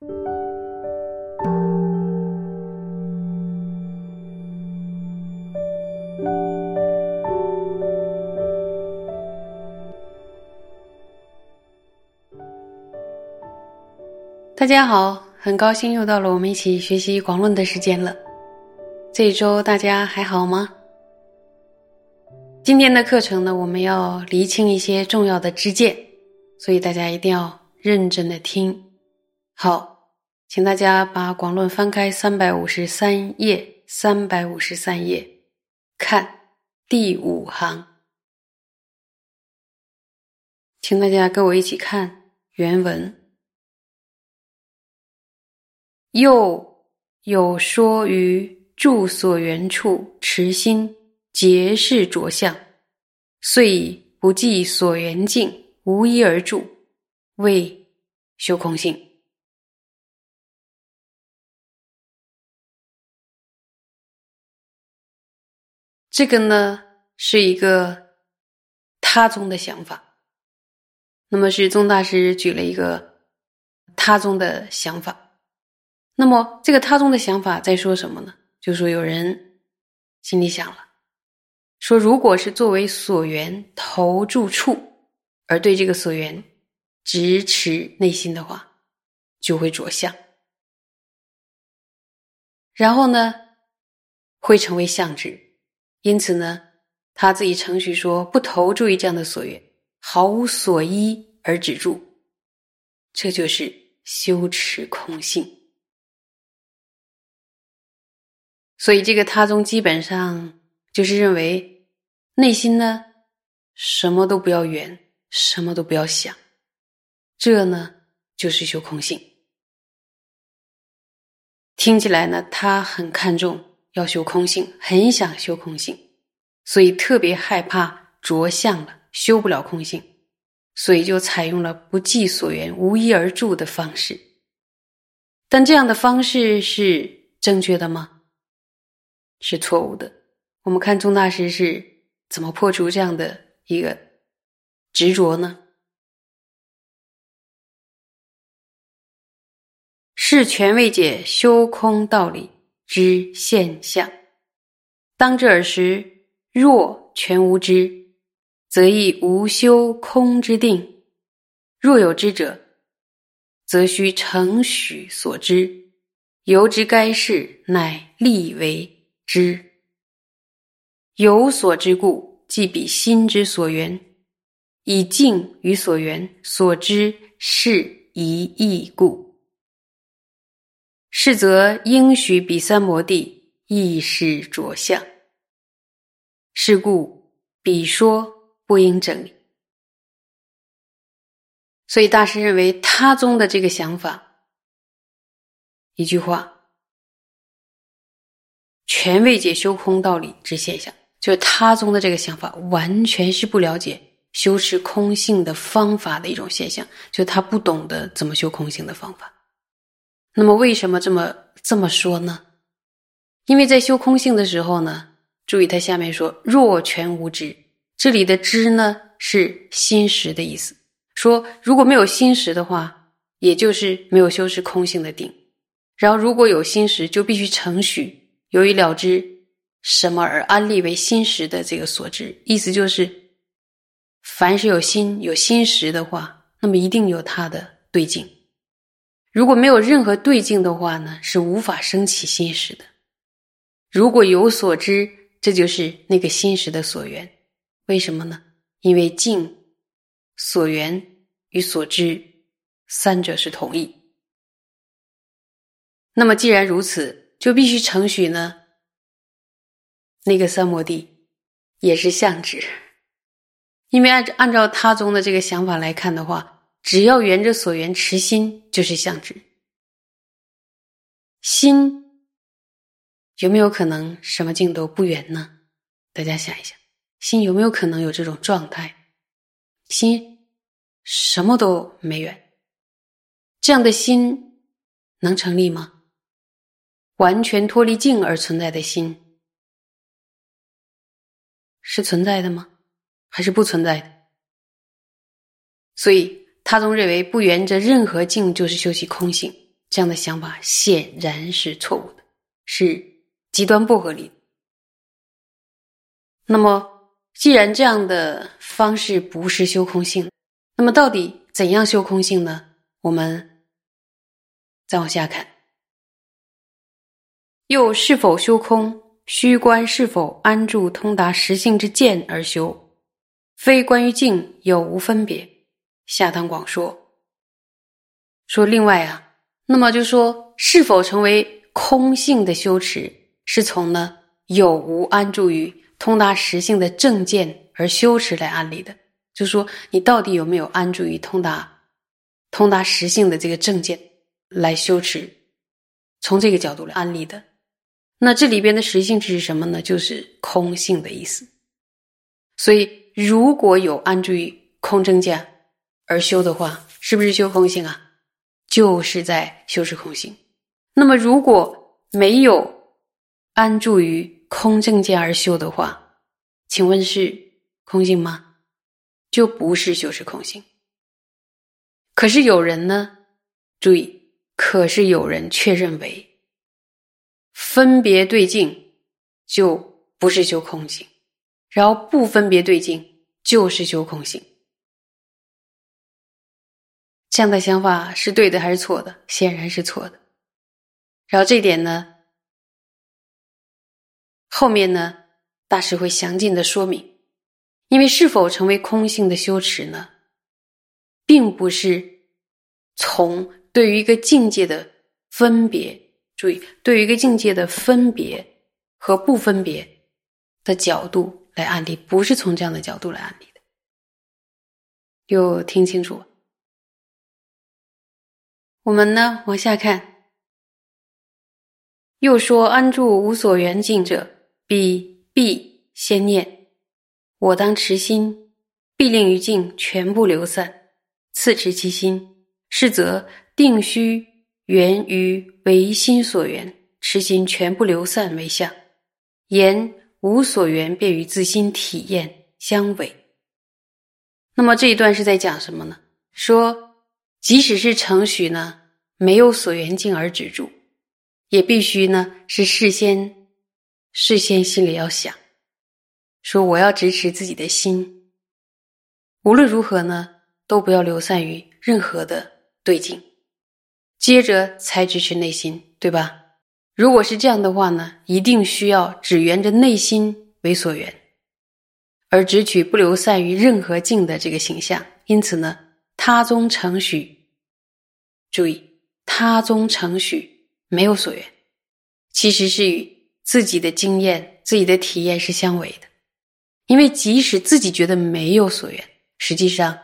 大家好，很高兴又到了我们一起学习广论的时间了。这一周大家还好吗？今天的课程呢，我们要厘清一些重要的知见，所以大家一定要认真的听。好，请大家把广论翻开三百五十三页，三百五十三页，看第五行，请大家跟我一起看原文。又有说于住所缘处持心结是着相，遂不计所缘境，无一而住，谓修空性。这个呢是一个他宗的想法，那么是宗大师举了一个他宗的想法。那么，这个他宗的想法在说什么呢？就说有人心里想了，说如果是作为所缘投注处，而对这个所缘直持内心的话，就会着相，然后呢，会成为相执。因此呢，他自己程序说不投注于这样的所缘，毫无所依而止住，这就是修持空性。所以，这个他宗基本上就是认为，内心呢什么都不要缘，什么都不要想，这呢就是修空性。听起来呢，他很看重要修空性，很想修空性，所以特别害怕着相了，修不了空性，所以就采用了不计所缘、无一而住的方式。但这样的方式是正确的吗？是错误的。我们看宗大师是怎么破除这样的一个执着呢？是权未解修空道理之现象。当知尔时，若全无知，则亦无修空之定；若有知者，则须承许所知，由知该事，乃立为。知有所之故，即彼心之所缘；以静于所缘，所知是一义故。是则应许彼三摩地亦是着相。是故彼说不应整理。所以大师认为他宗的这个想法，一句话。全未解修空道理之现象，就是他宗的这个想法，完全是不了解修持空性的方法的一种现象，就他不懂得怎么修空性的方法。那么为什么这么这么说呢？因为在修空性的时候呢，注意它下面说“若全无知”，这里的“知”呢是心识的意思，说如果没有心识的话，也就是没有修持空性的定。然后如果有心识，就必须承许。由于了知什么而安立为心识的这个所知，意思就是，凡是有心有心识的话，那么一定有它的对境。如果没有任何对境的话呢，是无法升起心识的。如果有所知，这就是那个心识的所缘。为什么呢？因为境、所缘与所知三者是同一。那么既然如此。就必须承许呢，那个三摩地也是相知，因为按按照他宗的这个想法来看的话，只要缘着所缘持心就是相知。心有没有可能什么境都不缘呢？大家想一想，心有没有可能有这种状态？心什么都没缘，这样的心能成立吗？完全脱离境而存在的心，是存在的吗？还是不存在的？所以他总认为不缘着任何境就是修习空性，这样的想法显然是错误的，是极端不合理。那么，既然这样的方式不是修空性，那么到底怎样修空性呢？我们再往下看，又是否修空？虚观是否安住通达实性之见而修，非关于境有无分别。下堂广说说另外啊，那么就说是否成为空性的修持，是从呢有无安住于通达实性的正见而修持来安立的。就说你到底有没有安住于通达通达实性的这个正见来修持，从这个角度来安立的。那这里边的实性指什么呢？就是空性的意思。所以，如果有安住于空正见而修的话，是不是修空性啊？就是在修持空性。那么，如果没有安住于空正见而修的话，请问是空性吗？就不是修持空性。可是有人呢，注意，可是有人却认为。分别对境就不是修空性，然后不分别对境就是修空性。这样的想法是对的还是错的？显然是错的。然后这点呢，后面呢，大师会详尽的说明。因为是否成为空性的修持呢，并不是从对于一个境界的分别。注意，对于一个境界的分别和不分别的角度来案例，不是从这样的角度来案例的。有听清楚？我们呢，往下看，又说安住无所缘境者，必必先念：我当持心，必令于境全部流散，次持其心，是则定须。源于唯心所缘，持心全部流散为相；言无所缘，便与自心体验相违。那么这一段是在讲什么呢？说即使是程序呢，没有所缘境而止住，也必须呢是事先事先心里要想，说我要支持自己的心，无论如何呢，都不要流散于任何的对境。接着才支持内心，对吧？如果是这样的话呢，一定需要只缘着内心为所缘，而只取不流散于任何境的这个形象。因此呢，他宗程序，注意，他宗程序没有所缘，其实是与自己的经验、自己的体验是相违的。因为即使自己觉得没有所缘，实际上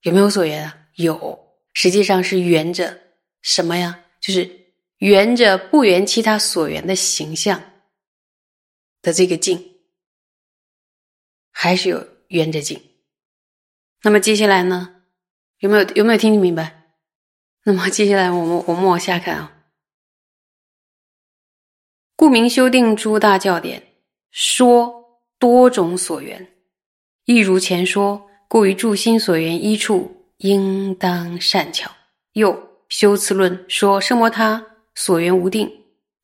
有没有所缘啊？有，实际上是缘着。什么呀？就是圆着不圆其他所缘的形象的这个境，还是有圆着境。那么接下来呢？有没有有没有听明白？那么接下来我们我们往下看啊。故名修订诸大教典，说多种所缘，亦如前说，故于助心所缘一处，应当善巧。又。修辞论说圣摩他所缘无定，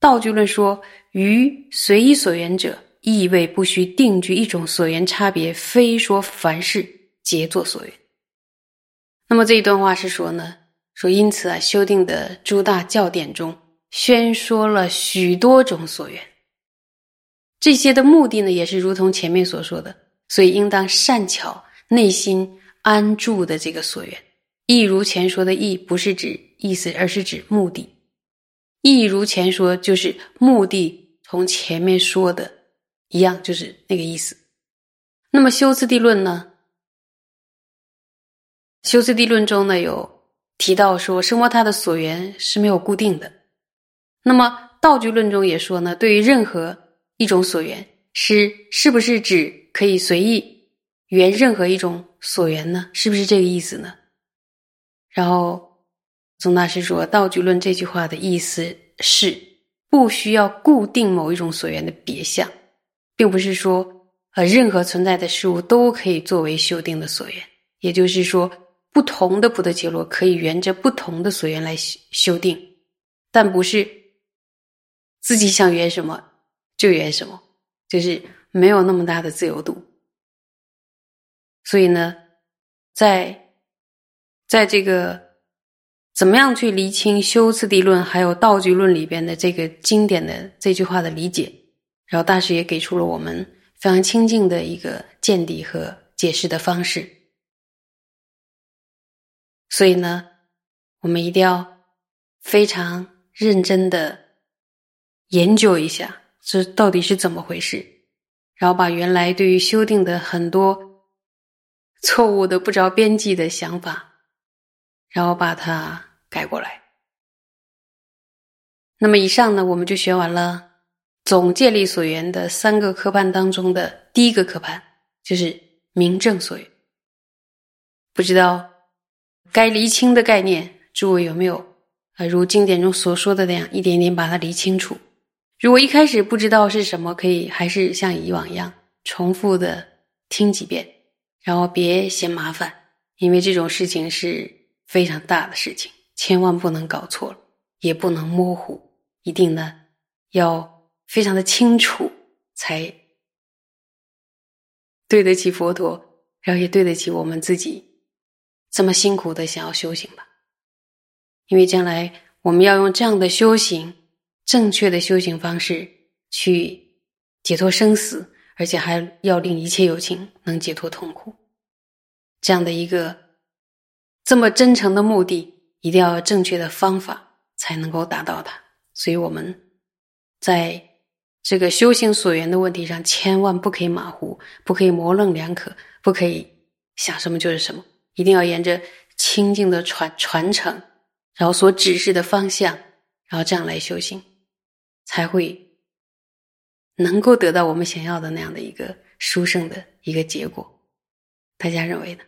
道具论说于随意所缘者，意味不需定居一种所缘差别，非说凡事皆作所缘。那么这一段话是说呢，说因此啊，修订的诸大教典中宣说了许多种所缘，这些的目的呢，也是如同前面所说的，所以应当善巧内心安住的这个所缘。亦如前说的意，不是指意思，而是指目的。亦如前说，就是目的，从前面说的一样，就是那个意思。那么修辞地论呢？修辞地论中呢，有提到说，生活它的所缘是没有固定的。那么道具论中也说呢，对于任何一种所缘，是是不是指可以随意缘任何一种所缘呢？是不是这个意思呢？然后，宗大师说：“道具论这句话的意思是，不需要固定某一种所缘的别相，并不是说，呃，任何存在的事物都可以作为修订的所缘。也就是说，不同的菩提伽罗可以沿着不同的所缘来修修定，但不是自己想圆什么就圆什么，就是没有那么大的自由度。所以呢，在在这个怎么样去厘清修次第论还有道具论里边的这个经典的这句话的理解，然后大师也给出了我们非常清净的一个见地和解释的方式。所以呢，我们一定要非常认真的研究一下这到底是怎么回事，然后把原来对于修订的很多。错误的、不着边际的想法，然后把它改过来。那么以上呢，我们就学完了总戒力所缘的三个科判当中的第一个科判，就是明正所缘。不知道该厘清的概念，诸位有没有啊？如经典中所说的那样，一点点把它理清楚。如果一开始不知道是什么，可以还是像以往一样重复的听几遍。然后别嫌麻烦，因为这种事情是非常大的事情，千万不能搞错了，也不能模糊，一定呢要非常的清楚，才对得起佛陀，然后也对得起我们自己这么辛苦的想要修行吧。因为将来我们要用这样的修行，正确的修行方式去解脱生死。而且还要令一切有情能解脱痛苦，这样的一个这么真诚的目的，一定要正确的方法才能够达到它。所以，我们在这个修行所缘的问题上，千万不可以马虎，不可以模棱两可，不可以想什么就是什么，一定要沿着清净的传传承，然后所指示的方向，然后这样来修行，才会。能够得到我们想要的那样的一个殊胜的一个结果，大家认为呢？